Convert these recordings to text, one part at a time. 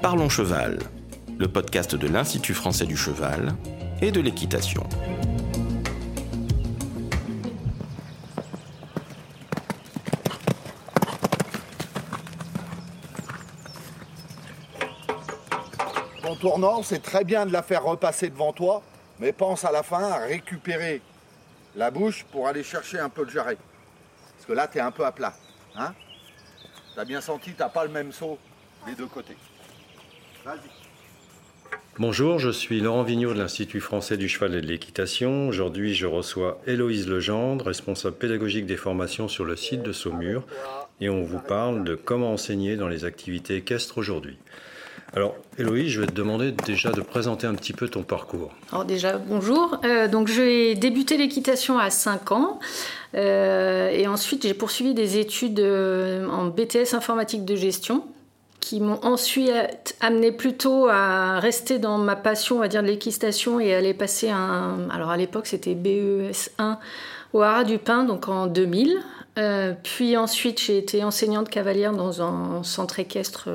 Parlons Cheval, le podcast de l'Institut français du cheval et de l'équitation. En tournant, c'est très bien de la faire repasser devant toi, mais pense à la fin à récupérer la bouche pour aller chercher un peu de jarret. Parce que là, tu es un peu à plat. Hein? T'as bien senti, t'as pas le même saut des deux côtés. Bonjour, je suis Laurent Vigneault de l'Institut français du cheval et de l'équitation. Aujourd'hui, je reçois Héloïse Legendre, responsable pédagogique des formations sur le site de Saumur, et on vous parle de comment enseigner dans les activités équestres aujourd'hui. Alors, Héloïse, je vais te demander déjà de présenter un petit peu ton parcours. Alors déjà, bonjour. Euh, donc, j'ai débuté l'équitation à 5 ans. Euh, et ensuite, j'ai poursuivi des études euh, en BTS informatique de gestion qui m'ont ensuite amené plutôt à rester dans ma passion, on va dire, de l'équitation et aller passer un... Alors, à l'époque, c'était BES1 au Haras du Pin, donc en 2000. puis ensuite, j'ai été enseignante cavalière dans un centre équestre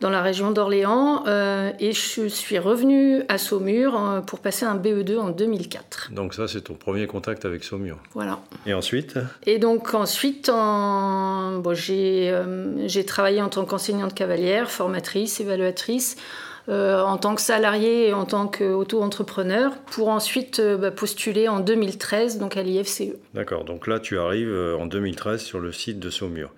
dans la région d'Orléans euh, et je suis revenue à Saumur euh, pour passer un BE2 en 2004. Donc ça, c'est ton premier contact avec Saumur. Voilà. Et ensuite? Et donc ensuite, en... bon, j'ai euh, travaillé en tant qu'enseignante cavalière, formatrice, évaluatrice. en tant que salarié et en tant qu'auto-entrepreneur, pour ensuite bah, postuler en 2013 donc à l'IFCE. D'accord, donc là tu arrives en 2013 sur le site de Saumur.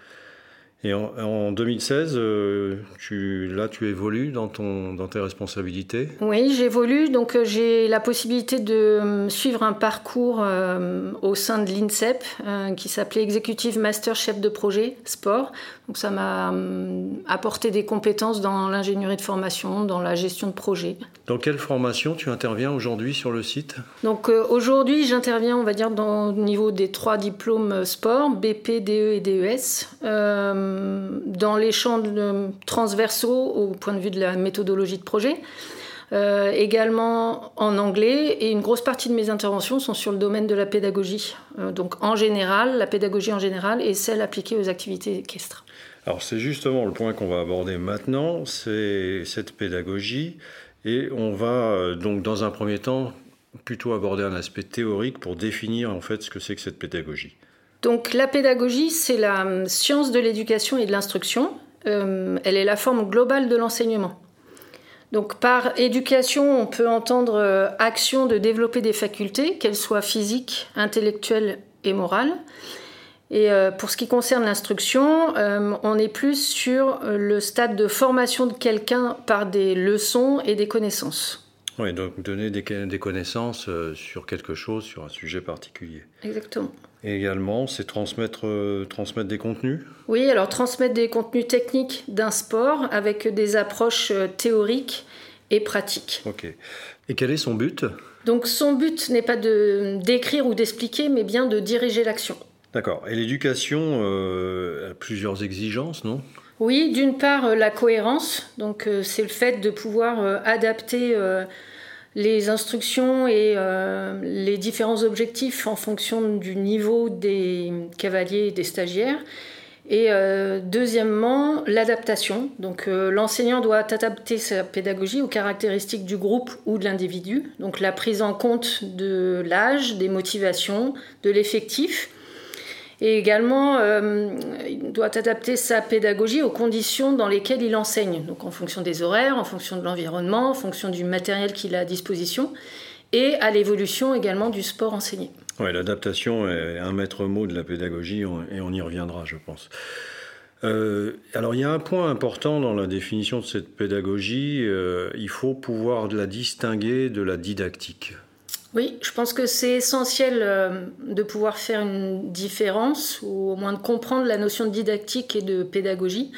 Et en, 2016, euh, tu, là, tu évolues dans, ton, dans tes responsabilités Oui, j'évolue. Donc, euh, j'ai la possibilité de euh, suivre un parcours au sein de l'INSEP qui s'appelait Executive Master Chef de Projet Sport. Donc, ça m'a apporté des compétences dans l'ingénierie de formation, dans la gestion de projet. Dans quelle formation tu interviens aujourd'hui sur le site? Donc, aujourd'hui, j'interviens, on va dire, dans, au niveau des trois diplômes sport, BP, DE et DES dans les champs transversaux au point de vue de la méthodologie de projet. Euh, également en anglais et une grosse partie de mes interventions sont sur le domaine de la pédagogie. Euh, donc en général, la pédagogie en général et celle appliquée aux activités équestres. Alors c'est justement le point qu'on va aborder maintenant, c'est cette pédagogie et on va euh, donc dans un premier temps plutôt aborder un aspect théorique pour définir en fait ce que c'est que cette pédagogie. Donc la pédagogie, c'est la hum, science de l'éducation et de l'instruction. Euh, elle est la forme globale de l'enseignement. Donc par éducation, on peut entendre euh, action de développer des facultés, qu'elles soient physiques, intellectuelles et morales. Et euh, pour ce qui concerne l'instruction, on est plus sur le stade de formation de quelqu'un par des leçons et des connaissances. Oui, donc donner des, connaissances sur quelque chose, sur un sujet particulier. Exactement. Et également, c'est transmettre, euh, transmettre des contenus Oui, alors transmettre des contenus techniques d'un sport avec des approches euh, théoriques et pratiques. Ok. Et quel est son but? Donc son but n'est pas de d'écrire ou d'expliquer, mais bien de diriger l'action. D'accord. Et l'éducation euh, a plusieurs exigences, non? Oui, d'une part la cohérence, donc c'est le fait de pouvoir adapter les instructions et euh, les différents objectifs en fonction du niveau des cavaliers et des stagiaires. Et euh, deuxièmement, l'adaptation. Donc euh, l'enseignant doit adapter sa pédagogie aux caractéristiques du groupe ou de l'individu. Donc la prise en compte de l'âge, des motivations, de l'effectif et également, euh, il doit adapter sa pédagogie aux conditions dans lesquelles il enseigne, donc en fonction des horaires, en fonction de l'environnement, en fonction du matériel qu'il a à disposition, et à l'évolution également du sport enseigné. Oui, l'adaptation est un maître mot de la pédagogie, et on y reviendra, je pense. Euh, alors il y a un point important dans la définition de cette pédagogie, euh, il faut pouvoir la distinguer de la didactique. Oui, je pense que c'est essentiel euh, de pouvoir faire une différence ou au moins de comprendre la notion de didactique et de pédagogie.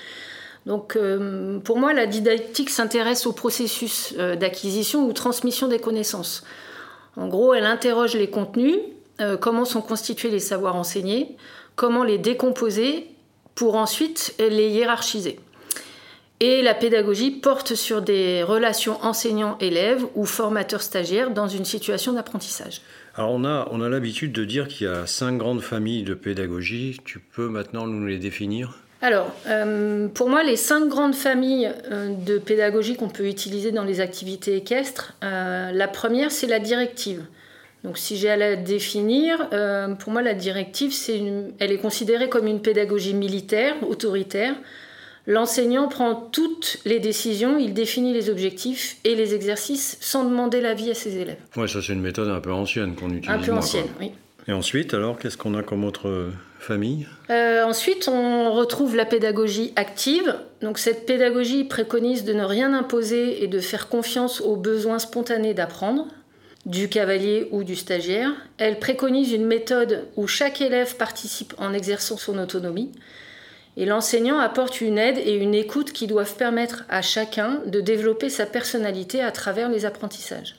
Donc euh, pour moi, la didactique s'intéresse au processus euh, d'acquisition ou transmission des connaissances. En gros, elle interroge les contenus, comment sont constitués les savoirs enseignés, comment les décomposer pour ensuite les hiérarchiser. Et la pédagogie porte sur des relations enseignant-élève ou formateur-stagiaire dans une situation d'apprentissage. Alors on a, on a l'habitude de dire qu'il y a cinq grandes familles de pédagogie. Tu peux maintenant nous les définir? Alors, euh, pour moi, les cinq grandes familles euh, de pédagogie qu'on peut utiliser dans les activités équestres, euh, la première, c'est la directive. Donc, si j'ai à la définir, pour moi, la directive, elle est considérée comme une pédagogie militaire, autoritaire. L'enseignant prend toutes les décisions, il définit les objectifs et les exercices sans demander l'avis à ses élèves. Oui, ça c'est une méthode un peu ancienne qu'on utilise. Un peu ancienne, oui. Et ensuite, alors, qu'est-ce qu'on a comme autre famille? Euh, Ensuite, on retrouve la pédagogie active. Donc, cette pédagogie préconise de ne rien imposer et de faire confiance aux besoins spontanés d'apprendre du cavalier ou du stagiaire. Elle préconise une méthode où chaque élève participe en exerçant son autonomie. Et l'enseignant apporte une aide et une écoute qui doivent permettre à chacun de développer sa personnalité à travers les apprentissages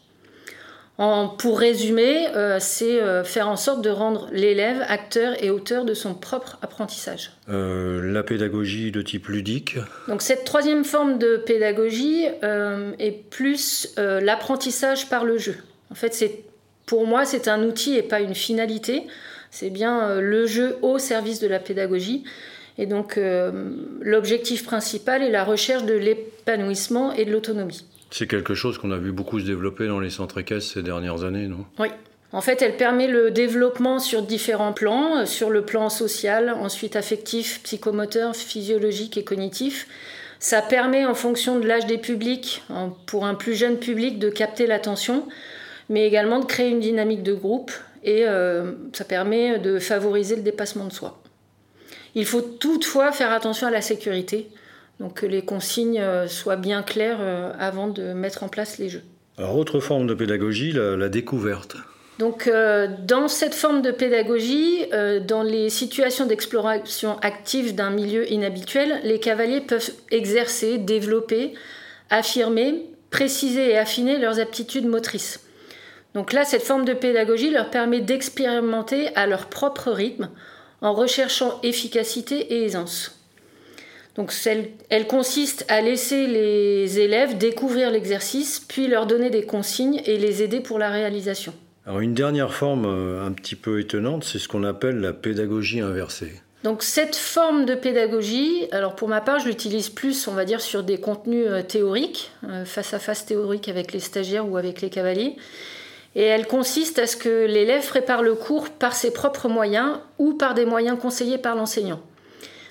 pour résumer, euh, c'est euh, faire en sorte de rendre l'élève acteur et auteur de son propre apprentissage. Euh, la pédagogie de type ludique Donc cette troisième forme de pédagogie est plus l'apprentissage par le jeu. En fait, c'est pour moi, c'est un outil et pas une finalité. C'est bien le jeu au service de la pédagogie. Et donc l'objectif principal est la recherche de l'épanouissement et de l'autonomie. C'est quelque chose qu'on a vu beaucoup se développer dans les centres équestres ces dernières années, non? Oui. En fait, elle permet le développement sur différents plans, euh, sur le plan social, ensuite affectif, psychomoteur, physiologique et cognitif. Ça permet, en fonction de l'âge des publics, pour un plus jeune public, de capter l'attention, mais également de créer une dynamique de groupe et euh, ça permet de favoriser le dépassement de soi. Il faut toutefois faire attention à la sécurité. Donc que les consignes euh, soient bien claires euh, avant de mettre en place les jeux. Alors autre forme de pédagogie, la, découverte. Donc euh, dans cette forme de pédagogie, dans les situations d'exploration active d'un milieu inhabituel, les cavaliers peuvent exercer, développer, affirmer, préciser et affiner leurs aptitudes motrices. Donc là, cette forme de pédagogie leur permet d'expérimenter à leur propre rythme en recherchant efficacité et aisance. Donc elle consiste à laisser les élèves découvrir l'exercice, puis leur donner des consignes et les aider pour la réalisation. Alors une dernière forme euh, un petit peu étonnante, c'est ce qu'on appelle la pédagogie inversée. Donc cette forme de pédagogie, alors pour ma part, je l'utilise plus, on va dire, sur des contenus euh, théoriques, euh, face à face théorique avec les stagiaires ou avec les cavaliers. Et elle consiste à ce que l'élève prépare le cours par ses propres moyens ou par des moyens conseillés par l'enseignant.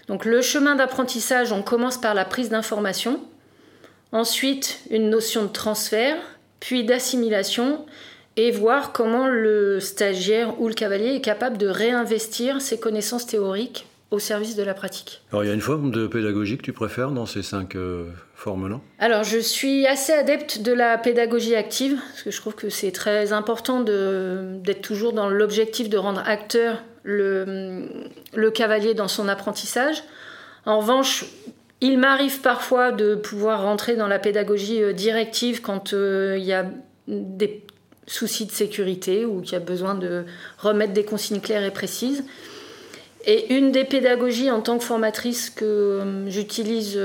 Donc le chemin d'apprentissage, on commence par la prise d'information, ensuite une notion de transfert, puis d'assimilation, et voir comment le stagiaire ou le cavalier est capable de réinvestir ses connaissances théoriques au service de la pratique. Alors il y a une forme de pédagogie que tu préfères dans ces cinq euh, formes-là? Alors je suis assez adepte de la pédagogie active, parce que je trouve que c'est très important d'être toujours dans l'objectif de rendre acteur le, le cavalier dans son apprentissage. En revanche, il m'arrive parfois de pouvoir rentrer dans la pédagogie euh, directive quand euh, il y a des soucis de sécurité ou qu'il y a besoin de remettre des consignes claires et précises. Et une des pédagogies en tant que formatrice que euh, j'utilise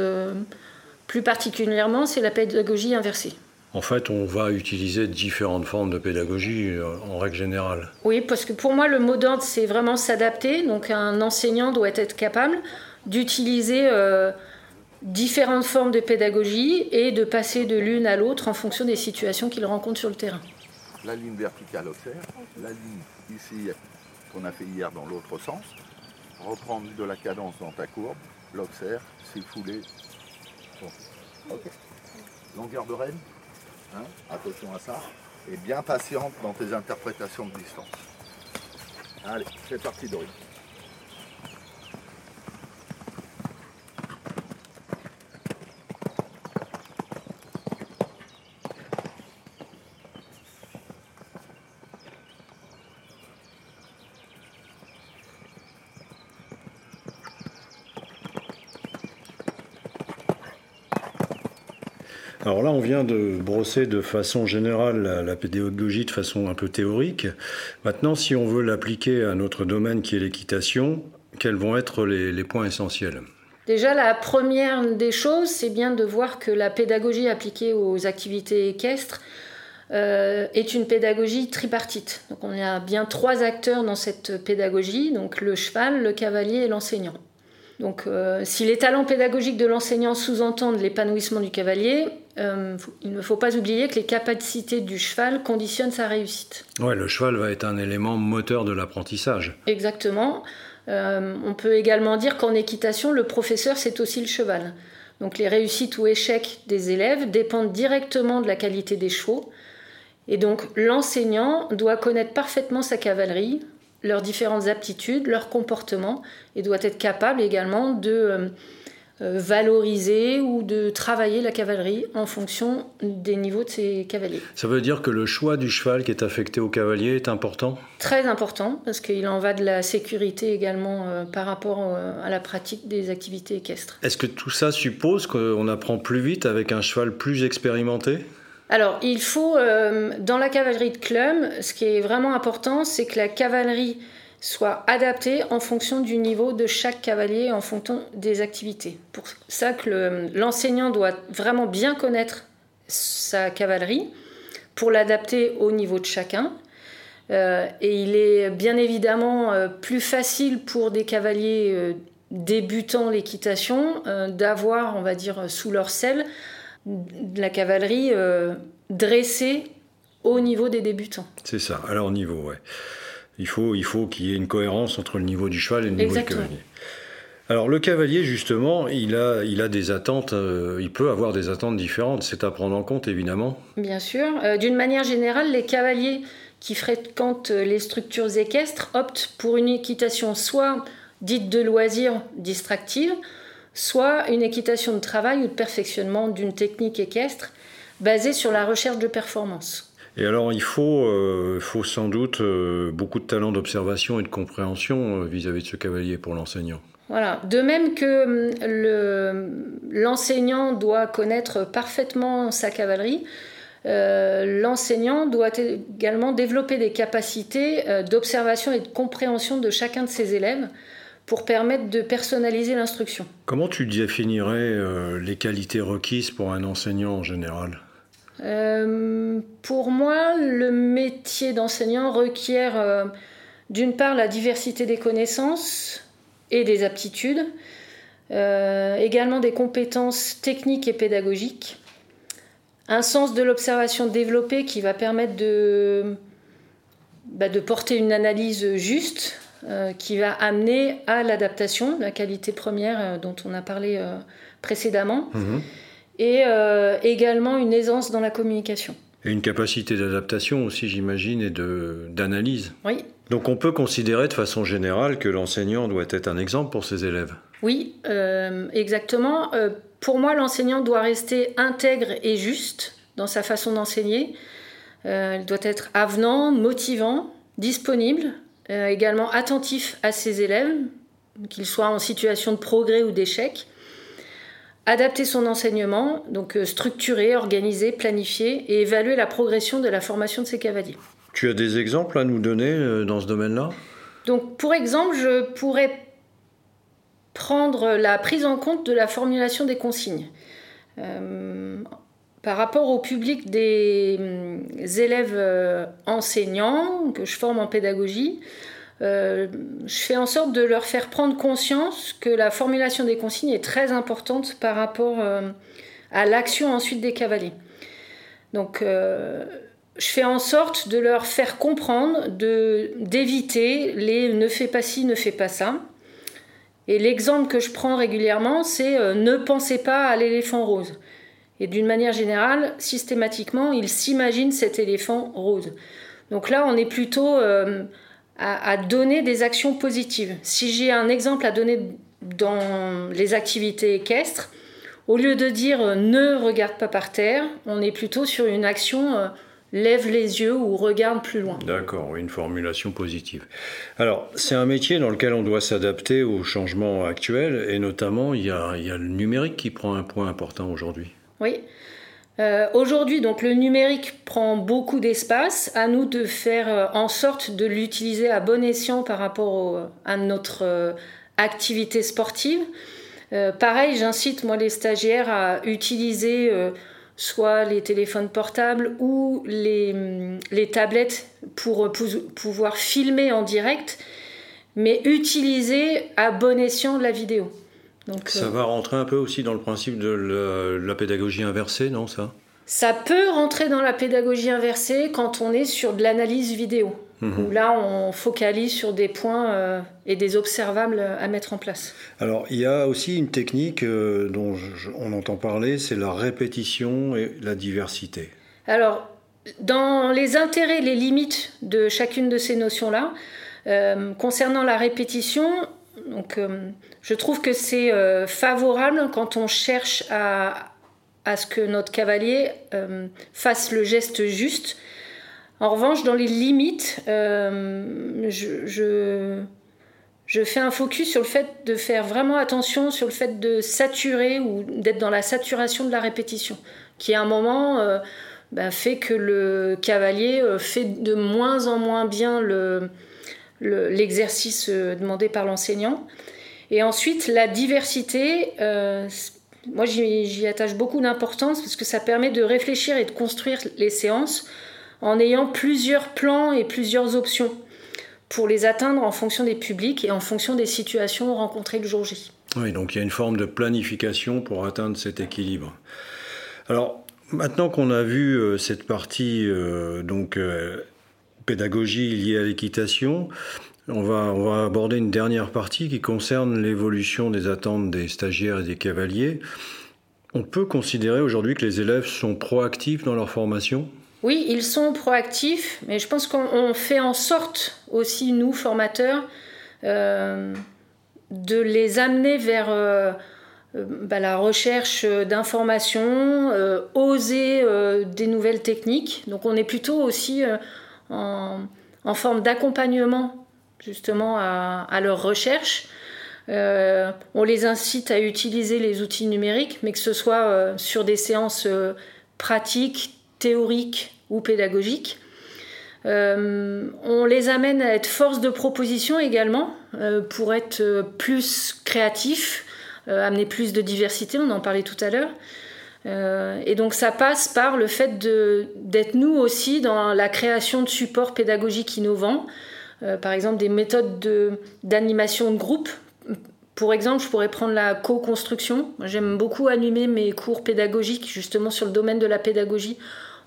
plus particulièrement, c'est la pédagogie inversée. En fait, on va utiliser différentes formes de pédagogie euh, en règle générale. Oui, parce que pour moi, le mot d'ordre, c'est vraiment s'adapter. Donc un enseignant doit être capable d'utiliser euh, différentes formes de pédagogie et de passer de l'une à l'autre en fonction des situations qu'il rencontre sur le terrain. La ligne verticale observe, la ligne ici qu'on a fait hier dans l'autre sens, reprendre de la cadence dans ta courbe, l'observe, c'est foulé. Longueur de reine Hein, attention à ça. Et bien patiente dans tes interprétations de distance. Allez, c'est parti Doris. Là, on vient de brosser de façon générale la, pédagogie de façon un peu théorique. Maintenant, si on veut l'appliquer à notre domaine qui est l'équitation, quels vont être les, points essentiels? Déjà, la première des choses, c'est bien de voir que la pédagogie appliquée aux activités équestres euh, est une pédagogie tripartite. Donc on a bien trois acteurs dans cette pédagogie, donc le cheval, le cavalier et l'enseignant. Donc, euh, si les talents pédagogiques de l'enseignant sous-entendent l'épanouissement du cavalier, euh, il ne faut pas oublier que les capacités du cheval conditionnent sa réussite. Ouais, le cheval va être un élément moteur de l'apprentissage. Exactement. Euh, on peut également dire qu'en équitation, le professeur, c'est aussi le cheval. Donc, les réussites ou échecs des élèves dépendent directement de la qualité des chevaux. Et donc, l'enseignant doit connaître parfaitement sa cavalerie, leurs différentes aptitudes, leurs comportements, et doit être capable également de euh, valoriser ou de travailler la cavalerie en fonction des niveaux de ses cavaliers. Ça veut dire que le choix du cheval qui est affecté au cavalier est important? Très important, parce qu'il en va de la sécurité également euh, par rapport à la pratique des activités équestres. Est-ce que tout ça suppose qu'on apprend plus vite avec un cheval plus expérimenté? Alors, il faut, euh, dans la cavalerie de Clum, ce qui est vraiment important, c'est que la cavalerie soit adaptée en fonction du niveau de chaque cavalier, en fonction des activités. Pour ça que l'enseignant doit vraiment bien connaître sa cavalerie pour l'adapter au niveau de chacun. Euh, et il est bien évidemment euh, plus facile pour des cavaliers débutants l'équitation d'avoir, on va dire, sous leur selle la cavalerie euh, dressée au niveau des débutants. C'est ça, à leur niveau, ouais. Il faut, il faut qu'il y ait une cohérence entre le niveau du cheval et le niveau du cavalier. Alors le cavalier justement, il a, il a des attentes, euh, il peut avoir des attentes différentes. C'est à prendre en compte évidemment. Bien sûr. Euh, d'une manière générale, les cavaliers qui fréquentent les structures équestres optent pour une équitation soit dite de loisir distractive, soit une équitation de travail ou de perfectionnement d'une technique équestre basée sur la recherche de performance. Et alors il faut, euh, faut sans doute euh, beaucoup de talent d'observation et de compréhension euh, vis-à-vis de ce cavalier pour l'enseignant. Voilà. De même que l'enseignant doit connaître parfaitement sa cavalerie, l'enseignant doit également développer des capacités d'observation et de compréhension de chacun de ses élèves pour permettre de personnaliser l'instruction. Comment tu définirais euh, les qualités requises pour un enseignant en général? Euh, Pour moi, le métier d'enseignant requiert euh, d'une part la diversité des connaissances et des aptitudes, également des compétences techniques et pédagogiques, un sens de l'observation développé qui va permettre de, bah, de porter une analyse juste euh, qui va amener à l'adaptation, la qualité première euh, dont on a parlé euh, précédemment, mhm. Et également une aisance dans la communication. Et une capacité d'adaptation aussi, j'imagine, et d'analyse. Oui. Donc on peut considérer de façon générale que l'enseignant doit être un exemple pour ses élèves. Oui, exactement. pour moi, l'enseignant doit rester intègre et juste dans sa façon d'enseigner. il doit être avenant, motivant, disponible, euh, également attentif à ses élèves, qu'ils soient en situation de progrès ou d'échec, adapter son enseignement, donc euh, structurer, organiser, planifier et évaluer la progression de la formation de ses cavaliers. Tu as des exemples à nous donner euh, dans ce domaine-là? Donc pour exemple, je pourrais prendre la prise en compte de la formulation des consignes par rapport au public des hum, élèves euh, enseignants que je forme en pédagogie, euh, je fais en sorte de leur faire prendre conscience que la formulation des consignes est très importante par rapport euh, à l'action ensuite des cavaliers. Donc, je fais en sorte de leur faire comprendre, d'éviter les ne fais pas ci, ne fais pas ça. Et l'exemple que je prends régulièrement, c'est ne pensez pas à l'éléphant rose. Et d'une manière générale, systématiquement, il s'imagine cet éléphant rose. Donc là, on est plutôt euh, à, donner des actions positives. Si j'ai un exemple à donner dans les activités équestres, au lieu de dire euh, ne regarde pas par terre, on est plutôt sur une action euh, lève les yeux ou regarde plus loin. D'accord, une formulation positive. Alors, c'est un métier dans lequel on doit s'adapter aux changements actuels et notamment il y a le numérique qui prend un point important aujourd'hui. Oui. Euh, aujourd'hui, donc le numérique prend beaucoup d'espace. À nous de faire euh, en sorte de l'utiliser à bon escient par rapport à notre euh, activité sportive. pareil, j'incite moi les stagiaires à utiliser soit les téléphones portables ou les, mm, les tablettes pour pouvoir filmer en direct, mais utiliser à bon escient la vidéo. Donc, ça va rentrer un peu aussi dans le principe de la pédagogie inversée, non ça? Ça peut rentrer dans la pédagogie inversée quand on est sur de l'analyse vidéo. Mhm. où là on focalise sur des points euh, et des observables à mettre en place. Alors il y a aussi une technique euh, dont on entend parler, c'est la répétition et la diversité. Alors dans les intérêts les limites de chacune de ces notions-là, euh, concernant la répétition, donc, je trouve que c'est favorable quand on cherche à, ce que notre cavalier fasse le geste juste. En revanche, dans les limites, euh, je, je, fais un focus sur le fait de faire vraiment attention sur le fait de saturer ou d'être dans la saturation de la répétition, qui à un moment euh, bah, fait que le cavalier euh, fait de moins en moins bien l'exercice demandé par l'enseignant. Et ensuite, la diversité, moi j'y attache beaucoup d'importance parce que ça permet de réfléchir et de construire les séances en ayant plusieurs plans et plusieurs options pour les atteindre en fonction des publics et en fonction des situations rencontrées le jour J. Oui, donc il y a une forme de planification pour atteindre cet équilibre. Alors, maintenant qu'on a vu euh, cette partie euh, donc euh, pédagogie liée à l'équitation, on va, on va aborder une dernière partie qui concerne l'évolution des attentes des stagiaires et des cavaliers. On peut considérer aujourd'hui que les élèves sont proactifs dans leur formation? Oui, ils sont proactifs, mais je pense qu'on fait en sorte aussi, nous, formateurs, euh, de les amener vers euh, euh, bah, la recherche d'informations, oser des nouvelles techniques. Donc on est plutôt aussi en, forme d'accompagnement justement à, leur recherche. on les incite à utiliser les outils numériques, mais que ce soit sur des séances pratiques, théoriques ou pédagogiques. Euh, on les amène à être force de proposition également euh, pour être euh, plus créatifs, amener plus de diversité, on en parlait tout à l'heure. Et donc ça passe par le fait d'être nous aussi dans la création de supports pédagogiques innovants, par exemple des méthodes d'animation de, groupe. Pour exemple, je pourrais prendre la co-construction. J'aime beaucoup animer mes cours pédagogiques justement sur le domaine de la pédagogie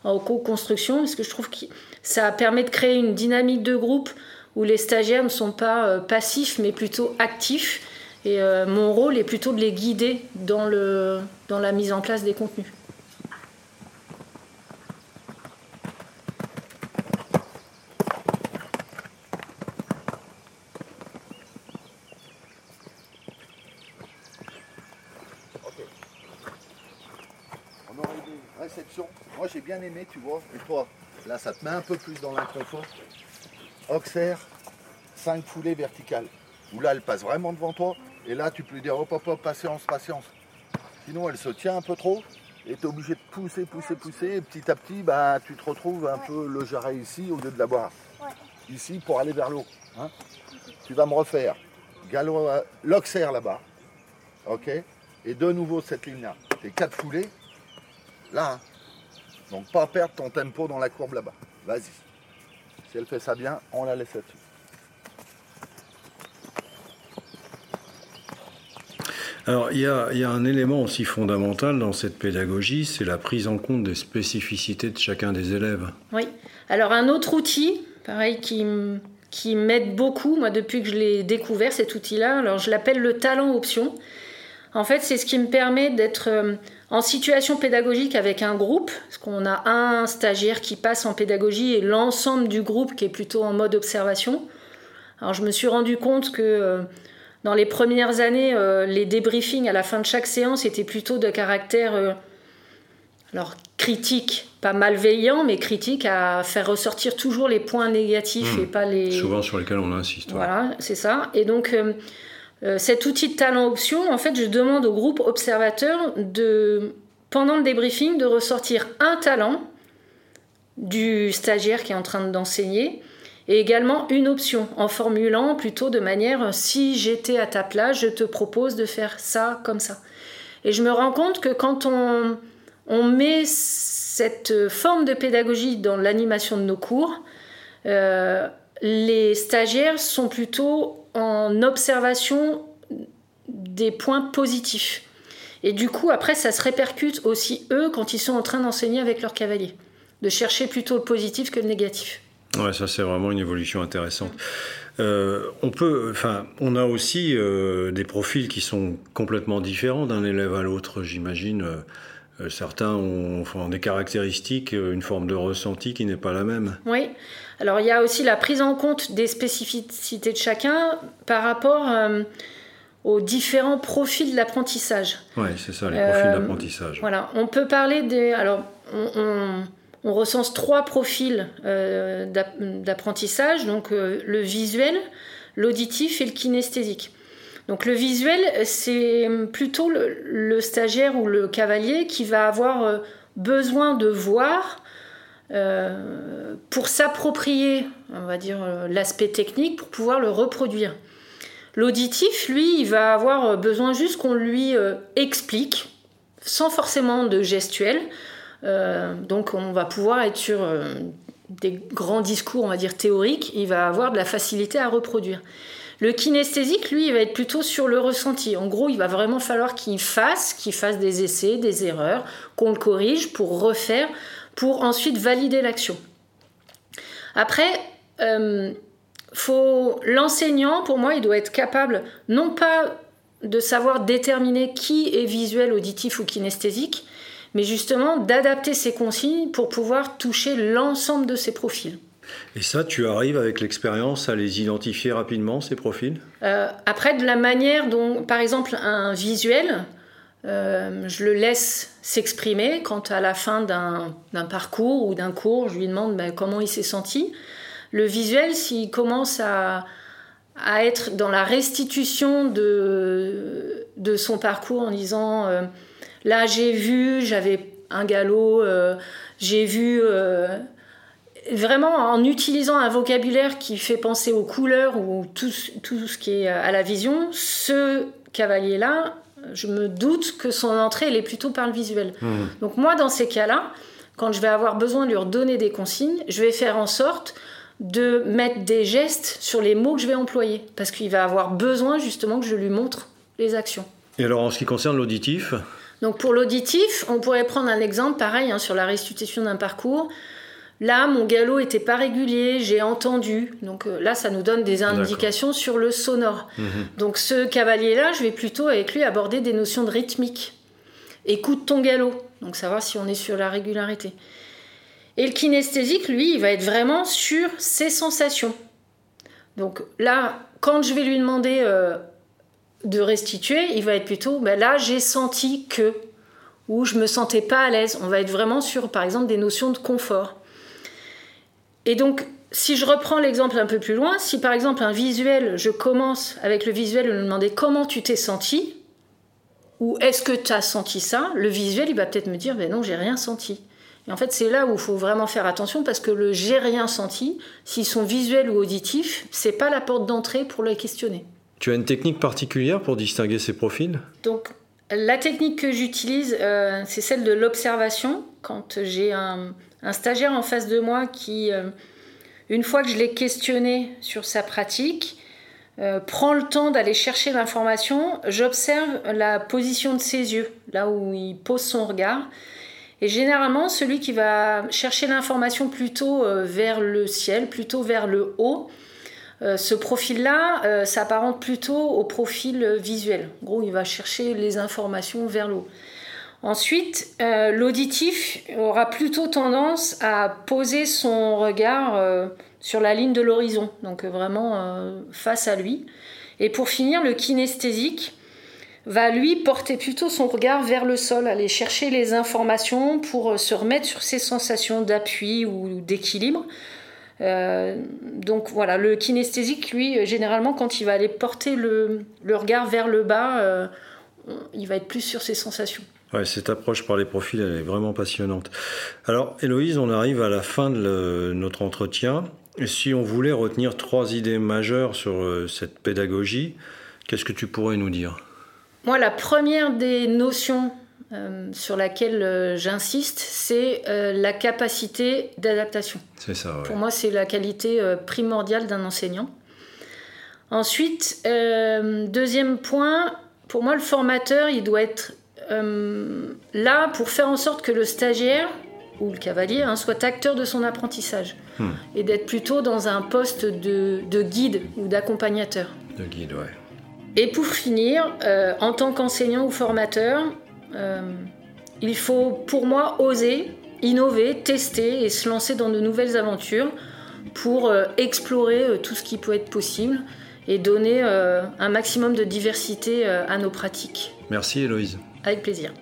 en co-construction, parce que je trouve que ça permet de créer une dynamique de groupe où les stagiaires ne sont pas euh, passifs, mais plutôt actifs. Et euh, mon rôle est plutôt de les guider dans, le, dans la mise en place des contenus. Moi, j'ai bien aimé, tu vois. Et toi, là, ça te met un peu plus dans l'inconfort. Auxerre, 5 foulées verticales. Où là, elle passe vraiment devant toi. Et là, tu peux lui dire hop, hop, hop, patience, patience. Sinon, elle se tient un peu trop. Et tu es obligé de pousser, pousser, pousser. Et petit à petit, bah, tu te retrouves un peu le jarret ici au lieu de la boire ici pour aller vers l'eau. Hein. tu vas me refaire galop, euh, l'Auxerre là-bas. OK Et de nouveau cette ligne-là. C'est quatre foulées. Là, hein. donc pas perdre ton tempo dans la courbe là-bas. Vas-y. Si elle fait ça bien, on la laisse là-dessus. Alors, il y, a, un élément aussi fondamental dans cette pédagogie, c'est la prise en compte des spécificités de chacun des élèves. Oui. Alors, un autre outil, pareil, qui, qui m'aide beaucoup, moi, depuis que je l'ai découvert, cet outil-là, alors je l'appelle le talent option. En fait, c'est ce qui me permet d'être euh, en situation pédagogique avec un groupe, parce qu'on a un stagiaire qui passe en pédagogie et l'ensemble du groupe qui est plutôt en mode observation. Alors je me suis rendu compte que euh, dans les premières années, euh, les débriefings à la fin de chaque séance étaient plutôt de caractère euh, alors critique, pas malveillant, mais critique à faire ressortir toujours les points négatifs hmm. et pas les souvent sur lesquels on insiste. Voilà, c'est ça. Et donc euh, cet outil de talent option, en fait, je demande au groupe observateur de, pendant le débriefing, de ressortir un talent du stagiaire qui est en train d'enseigner et également une option en formulant plutôt de manière si j'étais à ta place, je te propose de faire ça comme ça. Et je me rends compte que quand on, on met cette forme de pédagogie dans l'animation de nos cours, euh, les stagiaires sont plutôt en observation des points positifs. Et du coup, après, ça se répercute aussi eux quand ils sont en train d'enseigner avec leurs cavaliers, de chercher plutôt le positif que le négatif. Ouais, ça c'est vraiment une évolution intéressante. Euh, on peut, enfin, on a aussi euh, des profils qui sont complètement différents d'un élève à l'autre, j'imagine. Euh, certains ont, des caractéristiques, une forme de ressenti qui n'est pas la même. Oui. Alors il y a aussi la prise en compte des spécificités de chacun par rapport aux différents profils d'apprentissage. Oui, c'est ça, les profils d'apprentissage. Voilà, on peut parler des. Alors, on on recense trois profils euh, d'apprentissage, donc euh, le visuel, l'auditif et le kinesthésique. Donc le visuel, c'est plutôt le, stagiaire ou le cavalier qui va avoir euh, besoin de voir pour s'approprier, on va dire, l'aspect technique pour pouvoir le reproduire. L'auditif, lui, il va avoir besoin juste qu'on lui explique, sans forcément de gestuel, euh, donc on va pouvoir être sur euh, des grands discours, on va dire théoriques, il va avoir de la facilité à reproduire. Le kinesthésique, lui, il va être plutôt sur le ressenti. En gros, il va vraiment falloir qu'il fasse, qu'il fasse des essais, des erreurs, qu'on le corrige pour refaire, pour ensuite valider l'action. Après, euh, l'enseignant, pour moi, il doit être capable non pas de savoir déterminer qui est visuel, auditif ou kinesthésique, mais justement d'adapter ces consignes pour pouvoir toucher l'ensemble de ces profils. Et ça, tu arrives avec l'expérience à les identifier rapidement, ces profils? Euh, Après, de la manière dont, par exemple, un visuel, euh, je le laisse s'exprimer quand à la fin d'un parcours ou d'un cours, je lui demande ben, comment il s'est senti. Le visuel, s'il commence à, à, être dans la restitution de, de son parcours en disant... Euh, Là, j'ai vu, j'avais un galop, euh, j'ai vu euh, vraiment en utilisant un vocabulaire qui fait penser aux couleurs ou tout, tout ce qui est à la vision, ce cavalier-là, je me doute que son entrée, elle est plutôt par le visuel. Mmh. Donc moi, dans ces cas-là, quand je vais avoir besoin de lui redonner des consignes, je vais faire en sorte de mettre des gestes sur les mots que je vais employer, parce qu'il va avoir besoin justement que je lui montre les actions. Et alors en ce qui concerne l'auditif donc pour l'auditif, on pourrait prendre un exemple pareil hein, sur la restitution d'un parcours. Là, mon galop était pas régulier, j'ai entendu. Donc euh, là, ça nous donne des indications sur le sonore. Mhm. Donc ce cavalier-là, je vais plutôt avec lui aborder des notions de rythmique. Écoute ton galop, donc savoir si on est sur la régularité. Et le kinesthésique, lui, il va être vraiment sur ses sensations. Donc là, quand je vais lui demander euh, de restituer, il va être plutôt, ben là j'ai senti que, ou je me sentais pas à l'aise. On va être vraiment sur, par exemple, des notions de confort. Et donc, si je reprends l'exemple un peu plus loin, si par exemple un visuel, je commence avec le visuel de me demander comment tu t'es senti, ou est-ce que tu as senti ça, le visuel, il va peut-être me dire, ben non, j'ai rien senti. Et en fait, c'est là où il faut vraiment faire attention parce que le j'ai rien senti, s'ils sont visuels ou auditifs, c'est pas la porte d'entrée pour le questionner. Tu as une technique particulière pour distinguer ces profils? Donc, la technique que j'utilise, euh, c'est celle de l'observation. Quand j'ai un, stagiaire en face de moi qui, euh, une fois que je l'ai questionné sur sa pratique, euh, prend le temps d'aller chercher l'information, j'observe la position de ses yeux, là où il pose son regard. Et généralement, celui qui va chercher l'information plutôt vers le ciel, plutôt vers le haut, ce profil-là euh, s'apparente plutôt au profil visuel. En gros, il va chercher les informations vers le haut. Ensuite, euh, l'auditif aura plutôt tendance à poser son regard sur la ligne de l'horizon, donc vraiment face à lui. Et pour finir, le kinesthésique va lui porter plutôt son regard vers le sol, aller chercher les informations pour se remettre sur ses sensations d'appui ou d'équilibre, euh, donc voilà, le kinesthésique, lui, généralement, quand il va aller porter le, regard vers le bas, euh, il va être plus sur ses sensations. Ouais, cette approche par les profils, elle est vraiment passionnante. Alors, Héloïse, on arrive à la fin de notre entretien. Et si on voulait retenir trois idées majeures sur euh, cette pédagogie, qu'est-ce que tu pourrais nous dire? Moi, la première des notions euh, sur laquelle euh, j'insiste, c'est euh, la capacité d'adaptation. C'est ça, Pour moi, c'est la qualité primordiale d'un enseignant. Ensuite, deuxième point, Pour moi, le formateur, il doit être là pour faire en sorte que le stagiaire ou le cavalier hein, soit acteur de son apprentissage hmm. et d'être plutôt dans un poste de, guide ou d'accompagnateur. De guide, ouais. Et pour finir, euh, en tant qu'enseignant ou formateur, il faut pour moi oser, innover, tester et se lancer dans de nouvelles aventures pour explorer tout ce qui peut être possible et donner un maximum de diversité à nos pratiques. Merci Héloïse. Avec plaisir.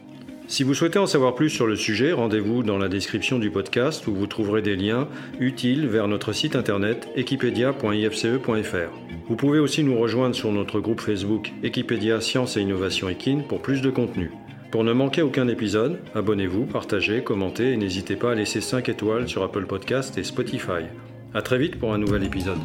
Si vous souhaitez en savoir plus sur le sujet, rendez-vous dans la description du podcast où vous trouverez des liens utiles vers notre site internet equipedia.ifce.fr. Vous pouvez aussi nous rejoindre sur notre groupe Facebook Equipedia Sciences et Innovation Equine pour plus de contenu. Pour ne manquer aucun épisode, abonnez-vous, partagez, commentez et n'hésitez pas à laisser 5 étoiles sur Apple Podcast et Spotify. A très vite pour un nouvel épisode.